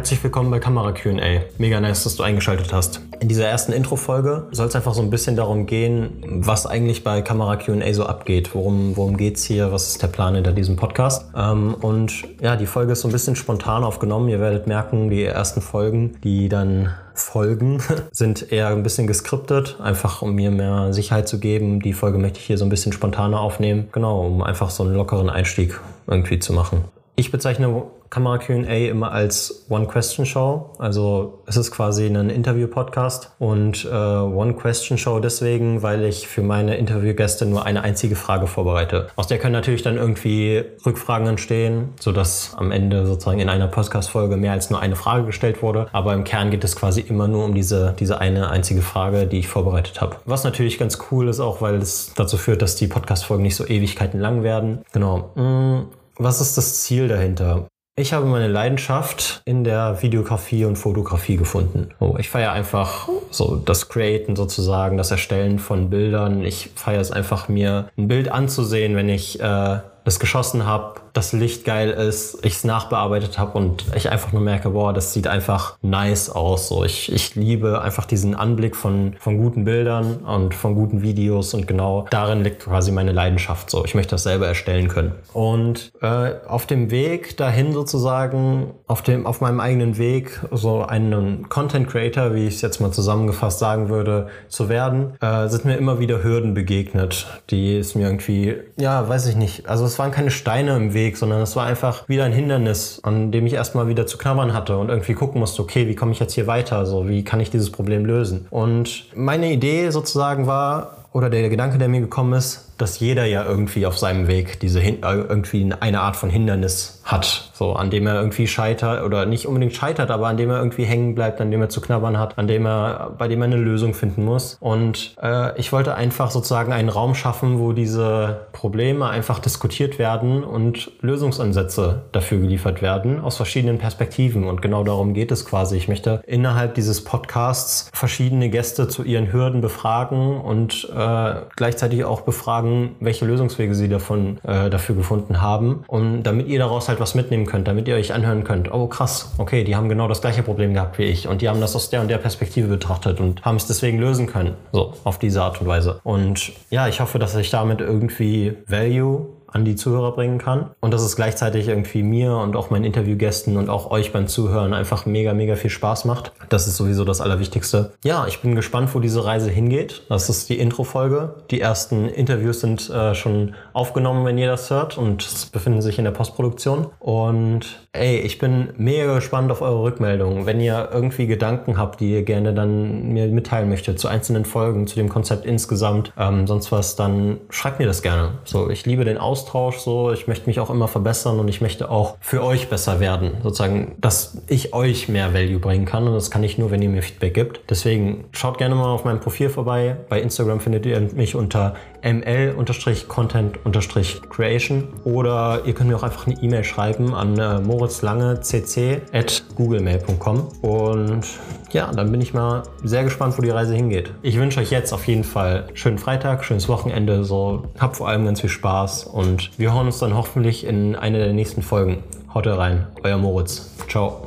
Herzlich willkommen bei Kamera QA. Mega nice, dass du eingeschaltet hast. In dieser ersten Intro-Folge soll es einfach so ein bisschen darum gehen, was eigentlich bei Kamera QA so abgeht. Worum, worum geht es hier? Was ist der Plan hinter diesem Podcast? Ähm, und ja, die Folge ist so ein bisschen spontan aufgenommen. Ihr werdet merken, die ersten Folgen, die dann folgen, sind eher ein bisschen geskriptet, einfach um mir mehr Sicherheit zu geben. Die Folge möchte ich hier so ein bisschen spontaner aufnehmen. Genau, um einfach so einen lockeren Einstieg irgendwie zu machen. Ich bezeichne Kamera QA immer als One-Question-Show. Also es ist quasi ein Interview-Podcast und äh, One-Question-Show deswegen, weil ich für meine Interviewgäste nur eine einzige Frage vorbereite. Aus der können natürlich dann irgendwie Rückfragen entstehen, sodass am Ende sozusagen in einer Podcast-Folge mehr als nur eine Frage gestellt wurde. Aber im Kern geht es quasi immer nur um diese, diese eine einzige Frage, die ich vorbereitet habe. Was natürlich ganz cool ist, auch weil es dazu führt, dass die Podcast-Folgen nicht so Ewigkeiten lang werden. Genau. Mm, was ist das Ziel dahinter? Ich habe meine Leidenschaft in der Videografie und Fotografie gefunden. Oh, ich feiere einfach so das Createn sozusagen, das Erstellen von Bildern. Ich feiere es einfach, mir ein Bild anzusehen, wenn ich äh, es geschossen habe, das Licht geil ist, ich es nachbearbeitet habe und ich einfach nur merke, boah, das sieht einfach nice aus. So, ich, ich liebe einfach diesen Anblick von, von guten Bildern und von guten Videos und genau darin liegt quasi meine Leidenschaft. So, ich möchte das selber erstellen können. Und äh, auf dem Weg dahin sozusagen, auf dem, auf meinem eigenen Weg, so einen Content Creator, wie ich es jetzt mal zusammengefasst sagen würde, zu werden, äh, sind mir immer wieder Hürden begegnet, die es mir irgendwie, ja, weiß ich nicht. Also es waren keine Steine im Weg Weg, sondern es war einfach wieder ein Hindernis, an dem ich erstmal wieder zu knabbern hatte und irgendwie gucken musste, okay, wie komme ich jetzt hier weiter? So, wie kann ich dieses Problem lösen? Und meine Idee sozusagen war, oder der Gedanke, der mir gekommen ist, dass jeder ja irgendwie auf seinem Weg diese äh, irgendwie eine Art von Hindernis hat, so an dem er irgendwie scheitert oder nicht unbedingt scheitert, aber an dem er irgendwie hängen bleibt, an dem er zu knabbern hat, an dem er bei dem er eine Lösung finden muss. Und äh, ich wollte einfach sozusagen einen Raum schaffen, wo diese Probleme einfach diskutiert werden und Lösungsansätze dafür geliefert werden aus verschiedenen Perspektiven. Und genau darum geht es quasi. Ich möchte innerhalb dieses Podcasts verschiedene Gäste zu ihren Hürden befragen und äh, gleichzeitig auch befragen sagen, welche Lösungswege sie davon äh, dafür gefunden haben und damit ihr daraus halt was mitnehmen könnt, damit ihr euch anhören könnt, oh krass, okay, die haben genau das gleiche Problem gehabt wie ich. Und die haben das aus der und der Perspektive betrachtet und haben es deswegen lösen können, so auf diese Art und Weise. Und ja, ich hoffe, dass ich damit irgendwie Value an die Zuhörer bringen kann. Und dass es gleichzeitig irgendwie mir und auch meinen Interviewgästen und auch euch beim Zuhören einfach mega, mega viel Spaß macht. Das ist sowieso das Allerwichtigste. Ja, ich bin gespannt, wo diese Reise hingeht. Das ist die Intro-Folge. Die ersten Interviews sind äh, schon aufgenommen, wenn ihr das hört und befinden sich in der Postproduktion. Und ey, ich bin mega gespannt auf eure Rückmeldungen. Wenn ihr irgendwie Gedanken habt, die ihr gerne dann mir mitteilen möchtet zu einzelnen Folgen, zu dem Konzept insgesamt, ähm, sonst was, dann schreibt mir das gerne. So, ich liebe den Austausch Austausch so. Ich möchte mich auch immer verbessern und ich möchte auch für euch besser werden. Sozusagen, dass ich euch mehr Value bringen kann und das kann ich nur, wenn ihr mir Feedback gibt. Deswegen schaut gerne mal auf meinem Profil vorbei. Bei Instagram findet ihr mich unter ml-content-creation oder ihr könnt mir auch einfach eine E-Mail schreiben an äh, moritzlange.cc at googlemail.com und ja, dann bin ich mal sehr gespannt, wo die Reise hingeht. Ich wünsche euch jetzt auf jeden Fall schönen Freitag, schönes Wochenende, so habt vor allem ganz viel Spaß und wir hören uns dann hoffentlich in einer der nächsten Folgen. Haut rein, euer Moritz. Ciao.